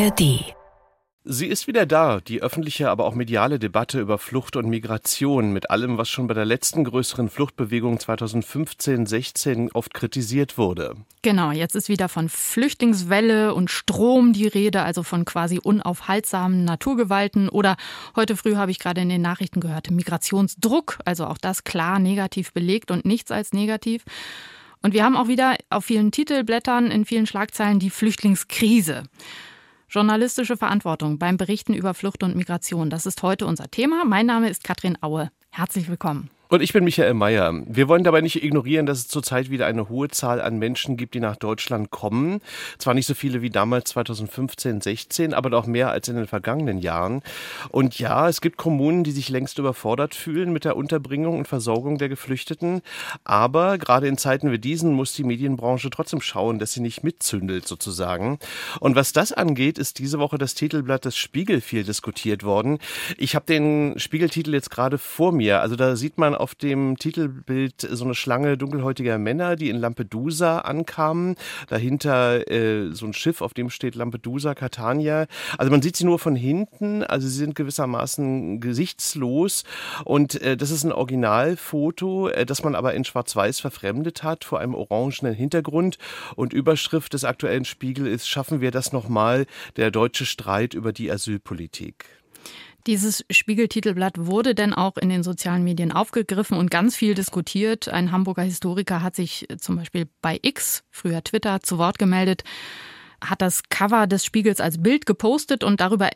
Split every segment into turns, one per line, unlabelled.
ARD
Sie ist wieder da, die öffentliche, aber auch mediale Debatte über Flucht und Migration mit allem, was schon bei der letzten größeren Fluchtbewegung 2015-16 oft kritisiert wurde.
Genau, jetzt ist wieder von Flüchtlingswelle und Strom die Rede, also von quasi unaufhaltsamen Naturgewalten. Oder heute früh habe ich gerade in den Nachrichten gehört, Migrationsdruck, also auch das klar negativ belegt und nichts als negativ. Und wir haben auch wieder auf vielen Titelblättern, in vielen Schlagzeilen die Flüchtlingskrise. Journalistische Verantwortung beim Berichten über Flucht und Migration. Das ist heute unser Thema. Mein Name ist Katrin Aue. Herzlich willkommen.
Und ich bin Michael Mayer. Wir wollen dabei nicht ignorieren, dass es zurzeit wieder eine hohe Zahl an Menschen gibt, die nach Deutschland kommen. Zwar nicht so viele wie damals 2015, 16, aber doch mehr als in den vergangenen Jahren. Und ja, es gibt Kommunen, die sich längst überfordert fühlen mit der Unterbringung und Versorgung der Geflüchteten. Aber gerade in Zeiten wie diesen muss die Medienbranche trotzdem schauen, dass sie nicht mitzündelt sozusagen. Und was das angeht, ist diese Woche das Titelblatt des Spiegel viel diskutiert worden. Ich habe den Spiegeltitel jetzt gerade vor mir. Also da sieht man auf dem Titelbild so eine Schlange dunkelhäutiger Männer, die in Lampedusa ankamen. Dahinter äh, so ein Schiff, auf dem steht Lampedusa, Catania. Also man sieht sie nur von hinten, also sie sind gewissermaßen gesichtslos. Und äh, das ist ein Originalfoto, äh, das man aber in Schwarz-Weiß verfremdet hat, vor einem orangenen Hintergrund. Und Überschrift des aktuellen Spiegel ist, schaffen wir das nochmal, der deutsche Streit über die Asylpolitik.
Dieses Spiegeltitelblatt wurde denn auch in den sozialen Medien aufgegriffen und ganz viel diskutiert. Ein Hamburger Historiker hat sich zum Beispiel bei X, früher Twitter, zu Wort gemeldet hat das Cover des Spiegels als Bild gepostet und darüber,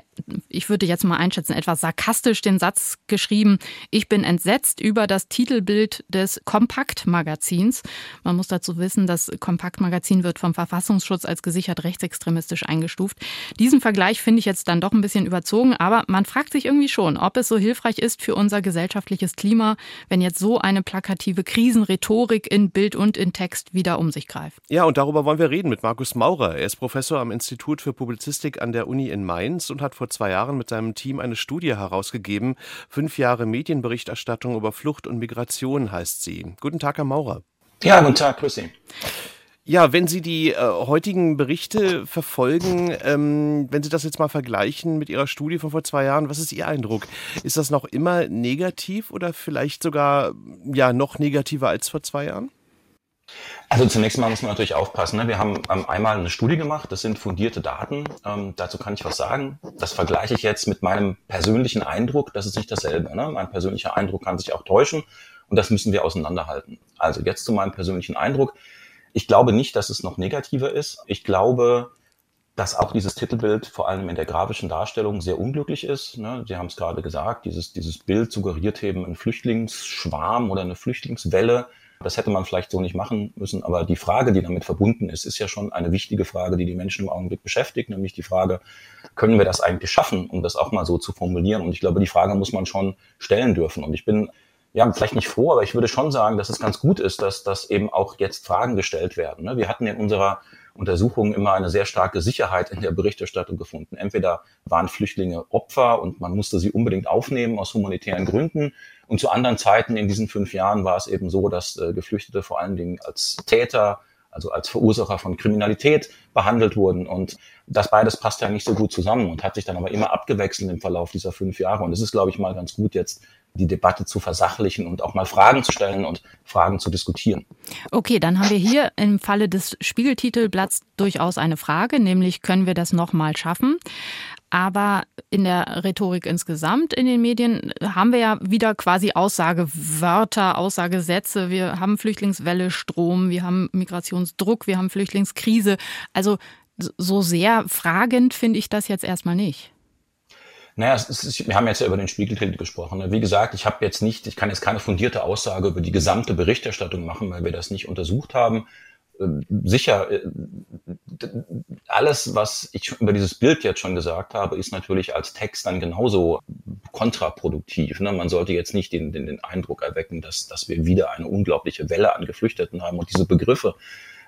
ich würde jetzt mal einschätzen, etwas sarkastisch den Satz geschrieben, ich bin entsetzt über das Titelbild des Kompakt-Magazins. Man muss dazu wissen, das Kompakt-Magazin wird vom Verfassungsschutz als gesichert rechtsextremistisch eingestuft. Diesen Vergleich finde ich jetzt dann doch ein bisschen überzogen, aber man fragt sich irgendwie schon, ob es so hilfreich ist für unser gesellschaftliches Klima, wenn jetzt so eine plakative Krisenrhetorik in Bild und in Text wieder um sich greift.
Ja, und darüber wollen wir reden mit Markus Maurer. Er ist Professor Professor am Institut für Publizistik an der Uni in Mainz und hat vor zwei Jahren mit seinem Team eine Studie herausgegeben. Fünf Jahre Medienberichterstattung über Flucht und Migration heißt sie. Guten Tag, Herr Maurer.
Ja, guten Tag, grüß Sie.
Ja, wenn Sie die äh, heutigen Berichte verfolgen, ähm, wenn Sie das jetzt mal vergleichen mit Ihrer Studie von vor zwei Jahren, was ist Ihr Eindruck? Ist das noch immer negativ oder vielleicht sogar ja noch negativer als vor zwei Jahren?
Also zunächst mal muss man natürlich aufpassen. Ne? Wir haben ähm, einmal eine Studie gemacht, das sind fundierte Daten. Ähm, dazu kann ich was sagen. Das vergleiche ich jetzt mit meinem persönlichen Eindruck. Das ist nicht dasselbe. Ne? Mein persönlicher Eindruck kann sich auch täuschen und das müssen wir auseinanderhalten. Also jetzt zu meinem persönlichen Eindruck. Ich glaube nicht, dass es noch negativer ist. Ich glaube, dass auch dieses Titelbild vor allem in der grafischen Darstellung sehr unglücklich ist. Ne? Sie haben es gerade gesagt, dieses, dieses Bild suggeriert eben einen Flüchtlingsschwarm oder eine Flüchtlingswelle das hätte man vielleicht so nicht machen müssen. Aber die Frage, die damit verbunden ist, ist ja schon eine wichtige Frage, die die Menschen im Augenblick beschäftigt, nämlich die Frage, können wir das eigentlich schaffen, um das auch mal so zu formulieren? Und ich glaube, die Frage muss man schon stellen dürfen. Und ich bin ja, vielleicht nicht froh, aber ich würde schon sagen, dass es ganz gut ist, dass, dass eben auch jetzt Fragen gestellt werden. Ne? Wir hatten in unserer Untersuchung immer eine sehr starke Sicherheit in der Berichterstattung gefunden. Entweder waren Flüchtlinge Opfer und man musste sie unbedingt aufnehmen aus humanitären Gründen und zu anderen Zeiten in diesen fünf Jahren war es eben so, dass äh, Geflüchtete vor allen Dingen als Täter, also als Verursacher von Kriminalität behandelt wurden. Und das beides passt ja nicht so gut zusammen und hat sich dann aber immer abgewechselt im Verlauf dieser fünf Jahre. Und es ist, glaube ich, mal ganz gut, jetzt die Debatte zu versachlichen und auch mal Fragen zu stellen und Fragen zu diskutieren.
Okay, dann haben wir hier im Falle des Spiegeltitelblatts durchaus eine Frage, nämlich können wir das nochmal schaffen? Aber in der Rhetorik insgesamt in den Medien haben wir ja wieder quasi Aussagewörter, Aussagesätze. Wir haben Flüchtlingswelle, Strom, wir haben Migrationsdruck, wir haben Flüchtlingskrise. Also so sehr fragend finde ich das jetzt erstmal nicht.
Naja, ist, wir haben jetzt ja über den Spiegeltitel gesprochen. Wie gesagt, ich habe jetzt nicht, ich kann jetzt keine fundierte Aussage über die gesamte Berichterstattung machen, weil wir das nicht untersucht haben. Ähm, sicher, äh, alles, was ich über dieses Bild jetzt schon gesagt habe, ist natürlich als Text dann genauso kontraproduktiv. Ne? Man sollte jetzt nicht den, den, den Eindruck erwecken, dass, dass wir wieder eine unglaubliche Welle an Geflüchteten haben und diese Begriffe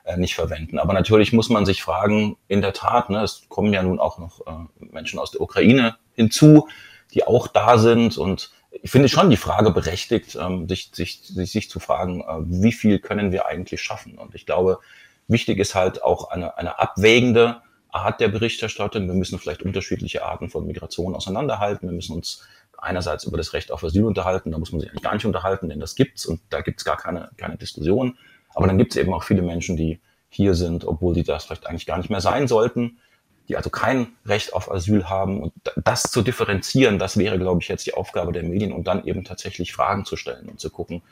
äh, nicht verwenden. Aber natürlich muss man sich fragen, in der Tat, ne, es kommen ja nun auch noch äh, Menschen aus der Ukraine hinzu, die auch da sind und ich finde schon die Frage berechtigt, ähm, sich, sich, sich, sich zu fragen, äh, wie viel können wir eigentlich schaffen? Und ich glaube, wichtig ist halt auch eine, eine abwägende
Art der Berichterstattung. Wir müssen vielleicht unterschiedliche Arten von Migration auseinanderhalten. Wir müssen uns einerseits über das Recht auf Asyl unterhalten, da muss man sich eigentlich gar nicht unterhalten, denn das gibt's und da gibt's gar keine, keine Diskussion. Aber dann gibt's eben auch viele Menschen, die hier sind, obwohl die das vielleicht eigentlich gar nicht mehr sein sollten, die also kein Recht auf Asyl haben. Und das zu differenzieren, das wäre, glaube ich, jetzt die Aufgabe der Medien und dann eben tatsächlich Fragen zu stellen und zu gucken,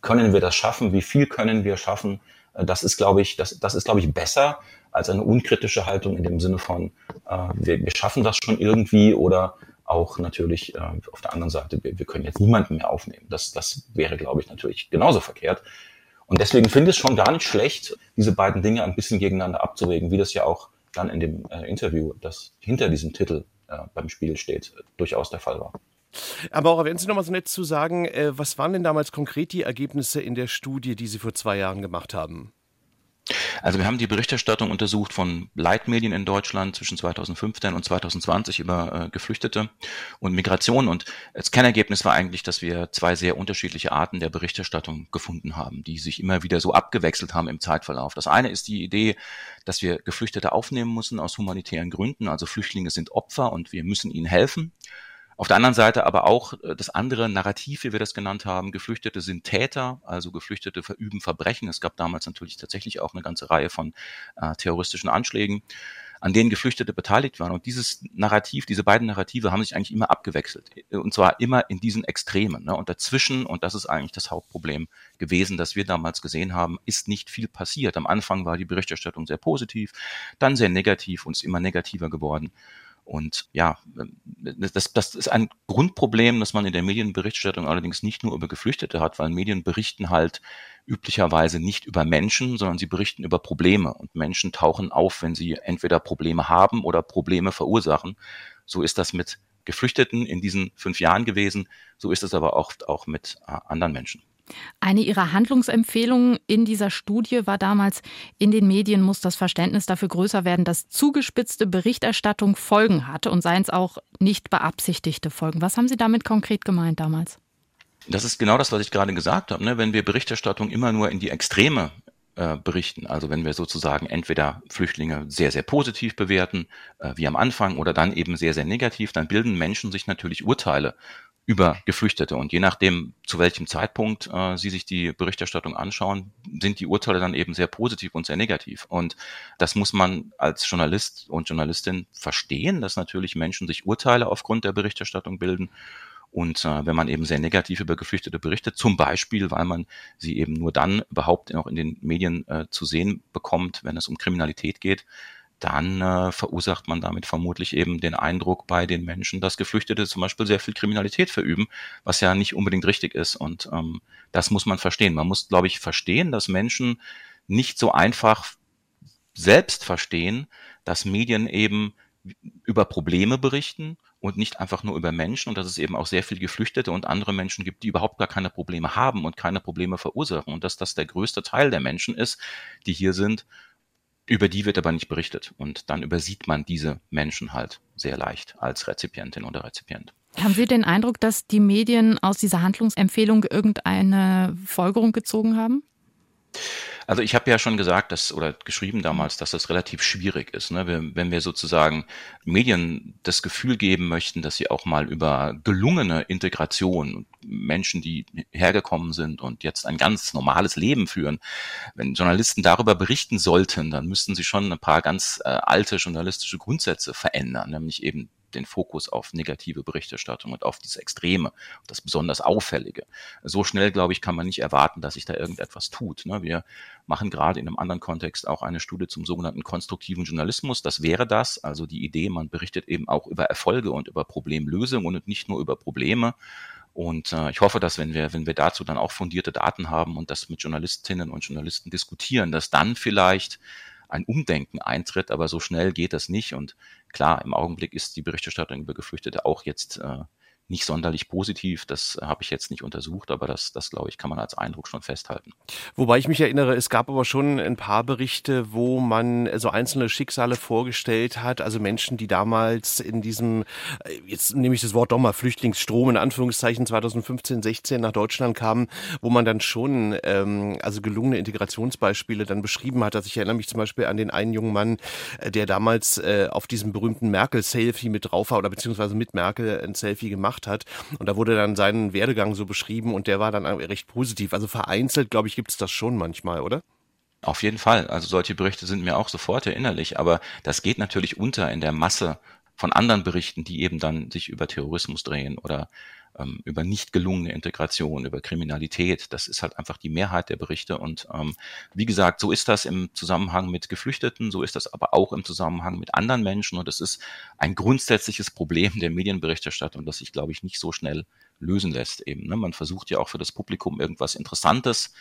können wir das schaffen? Wie viel können wir schaffen? Äh, das ist, glaube ich, das, das ist, glaube ich, besser als eine unkritische Haltung in dem Sinne von, äh, wir, wir schaffen das schon irgendwie oder auch natürlich äh, auf der anderen Seite, wir, wir können jetzt niemanden mehr aufnehmen. Das, das wäre, glaube ich, natürlich genauso verkehrt. Und deswegen finde ich es schon gar nicht schlecht, diese beiden Dinge ein bisschen gegeneinander abzuwägen, wie das ja auch dann in dem äh, Interview, das hinter diesem Titel äh, beim Spiel steht, durchaus der Fall war.
Aber auch wenn Sie noch mal so nett zu sagen, äh, was waren denn damals konkret die Ergebnisse in der Studie, die Sie vor zwei Jahren gemacht haben?
Also wir haben die Berichterstattung untersucht von Leitmedien in Deutschland zwischen 2015 und 2020 über äh, Geflüchtete und Migration. Und das Kernergebnis war eigentlich, dass wir zwei sehr unterschiedliche Arten der Berichterstattung gefunden haben, die sich immer wieder so abgewechselt haben im Zeitverlauf. Das eine ist die Idee, dass wir Geflüchtete aufnehmen müssen aus humanitären Gründen. Also Flüchtlinge sind Opfer und wir müssen ihnen helfen. Auf der anderen Seite aber auch äh, das andere Narrativ, wie wir das genannt haben, Geflüchtete sind Täter, also Geflüchtete verüben Verbrechen. Es gab damals natürlich tatsächlich auch eine ganze Reihe von äh, terroristischen Anschlägen, an denen Geflüchtete beteiligt waren. Und dieses Narrativ, diese beiden Narrative haben sich eigentlich immer abgewechselt. Und zwar immer in diesen Extremen. Ne? Und dazwischen, und das ist eigentlich das Hauptproblem gewesen, das wir damals gesehen haben, ist nicht viel passiert. Am Anfang war die Berichterstattung sehr positiv, dann sehr negativ und ist immer negativer geworden. Und ja, das, das ist ein Grundproblem, das man in der Medienberichterstattung allerdings nicht nur über Geflüchtete hat, weil Medien berichten halt üblicherweise nicht über Menschen, sondern sie berichten über Probleme. Und Menschen tauchen auf, wenn sie entweder Probleme haben oder Probleme verursachen. So ist das mit Geflüchteten in diesen fünf Jahren gewesen. So ist es aber oft auch mit äh, anderen Menschen.
Eine ihrer Handlungsempfehlungen in dieser Studie war damals, in den Medien muss das Verständnis dafür größer werden, dass zugespitzte Berichterstattung Folgen hat und seien es auch nicht beabsichtigte Folgen. Was haben Sie damit konkret gemeint damals?
Das ist genau das, was ich gerade gesagt habe. Ne? Wenn wir Berichterstattung immer nur in die Extreme äh, berichten, also wenn wir sozusagen entweder Flüchtlinge sehr, sehr positiv bewerten, äh, wie am Anfang, oder dann eben sehr, sehr negativ, dann bilden Menschen sich natürlich Urteile über Geflüchtete. Und je nachdem, zu welchem Zeitpunkt äh, Sie sich die Berichterstattung anschauen, sind die Urteile dann eben sehr positiv und sehr negativ. Und das muss man als Journalist und Journalistin verstehen, dass natürlich Menschen sich Urteile aufgrund der Berichterstattung bilden. Und äh, wenn man eben sehr negativ über Geflüchtete berichtet, zum Beispiel, weil man sie eben nur dann überhaupt noch in den Medien äh, zu sehen bekommt, wenn es um Kriminalität geht, dann äh, verursacht man damit vermutlich eben den Eindruck bei den Menschen, dass Geflüchtete zum Beispiel sehr viel Kriminalität verüben, was ja nicht unbedingt richtig ist. Und ähm, das muss man verstehen. Man muss, glaube ich, verstehen, dass Menschen nicht so einfach selbst verstehen, dass Medien eben über Probleme berichten und nicht einfach nur über Menschen und dass es eben auch sehr viel Geflüchtete und andere Menschen gibt, die überhaupt gar keine Probleme haben und keine Probleme verursachen und dass das der größte Teil der Menschen ist, die hier sind über die wird aber nicht berichtet. Und dann übersieht man diese Menschen halt sehr leicht als Rezipientin oder Rezipient.
Haben Sie den Eindruck, dass die Medien aus dieser Handlungsempfehlung irgendeine Folgerung gezogen haben?
Also ich habe ja schon gesagt, dass oder geschrieben damals, dass das relativ schwierig ist. Ne? Wenn wir sozusagen Medien das Gefühl geben möchten, dass sie auch mal über gelungene Integration, Menschen, die hergekommen sind und jetzt ein ganz normales Leben führen, wenn Journalisten darüber berichten sollten, dann müssten sie schon ein paar ganz äh, alte journalistische Grundsätze verändern, nämlich eben den Fokus auf negative Berichterstattung und auf dieses Extreme, das besonders Auffällige. So schnell, glaube ich, kann man nicht erwarten, dass sich da irgendetwas tut. Ne? Wir machen gerade in einem anderen Kontext auch eine Studie zum sogenannten konstruktiven Journalismus. Das wäre das, also die Idee, man berichtet eben auch über Erfolge und über Problemlösungen und nicht nur über Probleme. Und äh, ich hoffe, dass wenn wir, wenn wir dazu dann auch fundierte Daten haben und das mit Journalistinnen und Journalisten diskutieren, dass dann vielleicht ein Umdenken eintritt, aber so schnell geht das nicht. Und klar, im Augenblick ist die Berichterstattung über Geflüchtete auch jetzt äh, nicht sonderlich positiv. Das habe ich jetzt nicht untersucht, aber das, das glaube ich, kann man als Eindruck schon festhalten.
Wobei ich mich erinnere, es gab aber schon ein paar Berichte, wo man so einzelne Schicksale vorgestellt hat, also Menschen, die damals in diesem, äh, jetzt nehme ich das Wort doch mal, Flüchtlingsstrom in Anführungszeichen 2015, 16 nach Deutschland kamen, wo man dann schon ähm, also gelungene Integrationsbeispiele dann beschrieben hat. Also ich erinnere mich zum Beispiel an den einen jungen Mann, äh, der damals äh, auf diesem berühmten Merkel-Selfie mit drauf war oder beziehungsweise mit Merkel ein Selfie gemacht gemacht hat. Und da wurde dann sein Werdegang so beschrieben und der war dann recht positiv. Also vereinzelt, glaube ich, gibt es das schon manchmal, oder?
Auf jeden Fall. Also solche Berichte sind mir auch sofort erinnerlich, aber das geht natürlich unter in der Masse von anderen Berichten, die eben dann sich über Terrorismus drehen oder ähm, über nicht gelungene Integration, über Kriminalität. Das ist halt einfach die Mehrheit der Berichte. Und ähm, wie gesagt, so ist das im Zusammenhang mit Geflüchteten, so ist das aber auch im Zusammenhang mit anderen Menschen. Und es ist ein grundsätzliches Problem der Medienberichterstattung, das sich, glaube ich, nicht so schnell lösen lässt. Eben, ne? Man versucht ja auch für das Publikum irgendwas Interessantes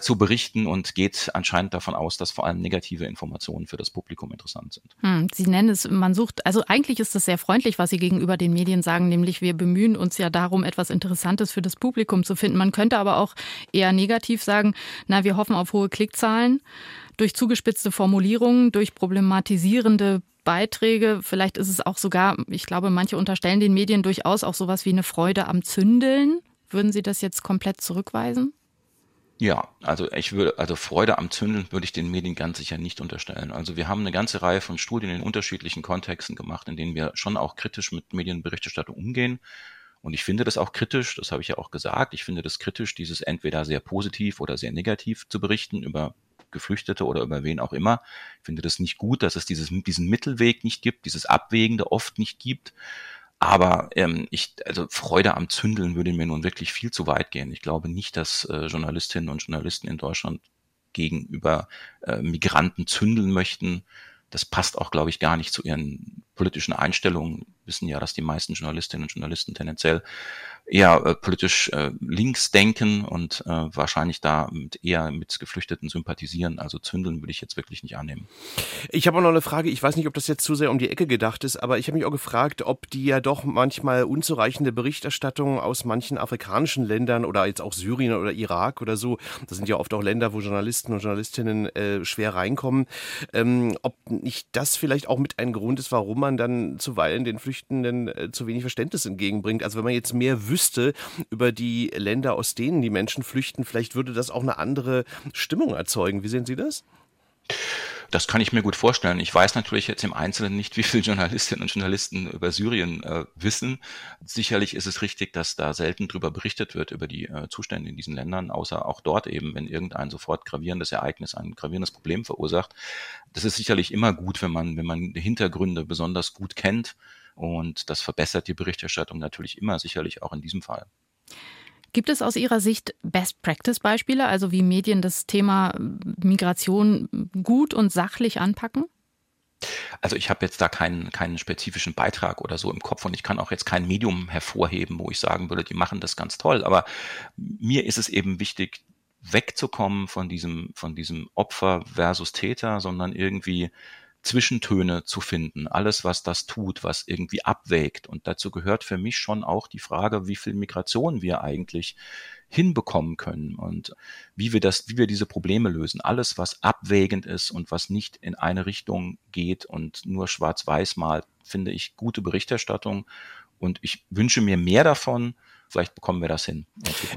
zu berichten und geht anscheinend davon aus, dass vor allem negative Informationen für das Publikum interessant sind.
Hm, Sie nennen es, man sucht, also eigentlich ist das sehr freundlich, was Sie gegenüber den Medien sagen, nämlich wir bemühen uns ja darum, etwas Interessantes für das Publikum zu finden. Man könnte aber auch eher negativ sagen, na, wir hoffen auf hohe Klickzahlen durch zugespitzte Formulierungen, durch problematisierende Beiträge. Vielleicht ist es auch sogar, ich glaube, manche unterstellen den Medien durchaus auch sowas wie eine Freude am Zündeln. Würden Sie das jetzt komplett zurückweisen?
Ja, also ich würde, also Freude am Zündeln würde ich den Medien ganz sicher nicht unterstellen. Also wir haben eine ganze Reihe von Studien in unterschiedlichen Kontexten gemacht, in denen wir schon auch kritisch mit Medienberichterstattung umgehen. Und ich finde das auch kritisch, das habe ich ja auch gesagt, ich finde das kritisch, dieses entweder sehr positiv oder sehr negativ zu berichten über Geflüchtete oder über wen auch immer. Ich finde das nicht gut, dass es dieses, diesen Mittelweg nicht gibt, dieses Abwägende oft nicht gibt. Aber ähm, ich, also Freude am Zündeln würde mir nun wirklich viel zu weit gehen. Ich glaube nicht, dass äh, Journalistinnen und Journalisten in Deutschland gegenüber äh, Migranten zündeln möchten. Das passt auch, glaube ich, gar nicht zu ihren politischen Einstellungen. Wissen ja, dass die meisten Journalistinnen und Journalisten tendenziell eher äh, politisch äh, links denken und äh, wahrscheinlich da mit, eher mit Geflüchteten sympathisieren. Also zündeln würde ich jetzt wirklich nicht annehmen.
Ich habe auch noch eine Frage. Ich weiß nicht, ob das jetzt zu sehr um die Ecke gedacht ist, aber ich habe mich auch gefragt, ob die ja doch manchmal unzureichende Berichterstattung aus manchen afrikanischen Ländern oder jetzt auch Syrien oder Irak oder so, das sind ja oft auch Länder, wo Journalisten und Journalistinnen äh, schwer reinkommen, ähm, ob nicht das vielleicht auch mit ein Grund ist, warum man dann zuweilen den Flüchtenden äh, zu wenig Verständnis entgegenbringt. Also wenn man jetzt mehr wüsste über die Länder, aus denen die Menschen flüchten, vielleicht würde das auch eine andere Stimmung erzeugen. Wie sehen Sie das?
Das kann ich mir gut vorstellen. Ich weiß natürlich jetzt im Einzelnen nicht, wie viele Journalistinnen und Journalisten über Syrien äh, wissen. Sicherlich ist es richtig, dass da selten drüber berichtet wird, über die äh, Zustände in diesen Ländern, außer auch dort eben, wenn irgendein sofort gravierendes Ereignis ein gravierendes Problem verursacht. Das ist sicherlich immer gut, wenn man, wenn man Hintergründe besonders gut kennt und das verbessert die Berichterstattung natürlich immer, sicherlich auch in diesem Fall.
Gibt es aus Ihrer Sicht Best-Practice-Beispiele, also wie Medien das Thema Migration gut und sachlich anpacken?
Also ich habe jetzt da keinen, keinen spezifischen Beitrag oder so im Kopf und ich kann auch jetzt kein Medium hervorheben, wo ich sagen würde, die machen das ganz toll. Aber mir ist es eben wichtig, wegzukommen von diesem, von diesem Opfer versus Täter, sondern irgendwie Zwischentöne zu finden, alles, was das tut, was irgendwie abwägt. Und dazu gehört für mich schon auch die Frage, wie viel Migration wir eigentlich hinbekommen können und wie wir das, wie wir diese Probleme lösen. Alles, was abwägend ist und was nicht in eine Richtung geht und nur schwarz-weiß malt, finde ich gute Berichterstattung. Und ich wünsche mir mehr davon, Vielleicht bekommen wir das hin.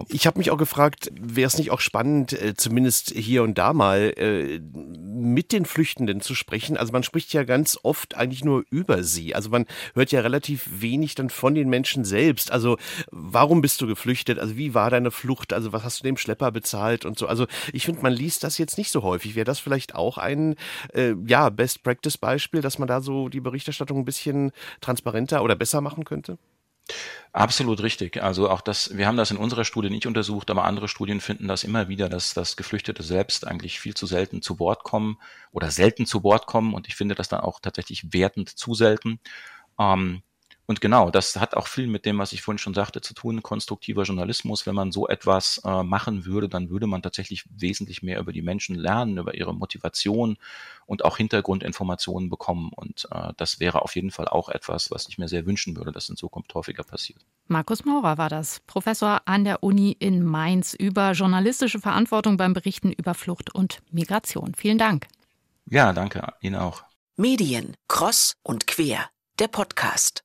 Ich habe mich auch gefragt, wäre es nicht auch spannend, äh, zumindest hier und da mal äh, mit den Flüchtenden zu sprechen? Also man spricht ja ganz oft eigentlich nur über sie. Also man hört ja relativ wenig dann von den Menschen selbst. Also warum bist du geflüchtet? Also wie war deine Flucht? Also was hast du dem Schlepper bezahlt und so? Also ich finde, man liest das jetzt nicht so häufig. Wäre das vielleicht auch ein äh, ja Best Practice Beispiel, dass man da so die Berichterstattung ein bisschen transparenter oder besser machen könnte?
Absolut richtig. Also auch das, wir haben das in unserer Studie nicht untersucht, aber andere Studien finden das immer wieder, dass, dass Geflüchtete selbst eigentlich viel zu selten zu Wort kommen oder selten zu Wort kommen und ich finde das dann auch tatsächlich wertend zu selten. Ähm, Und genau, das hat auch viel mit dem, was ich vorhin schon sagte, zu tun, konstruktiver Journalismus. Wenn man so etwas äh, machen würde, dann würde man tatsächlich wesentlich mehr über die Menschen lernen, über ihre Motivation und auch Hintergrundinformationen bekommen. Und äh, das wäre auf jeden Fall auch etwas, was ich mir sehr wünschen würde, dass in Zukunft häufiger passiert.
Markus Maurer war das, Professor an der Uni in Mainz über journalistische Verantwortung beim Berichten über Flucht und Migration. Vielen Dank.
Ja, danke Ihnen auch.
Medien, Cross und Quer, der Podcast.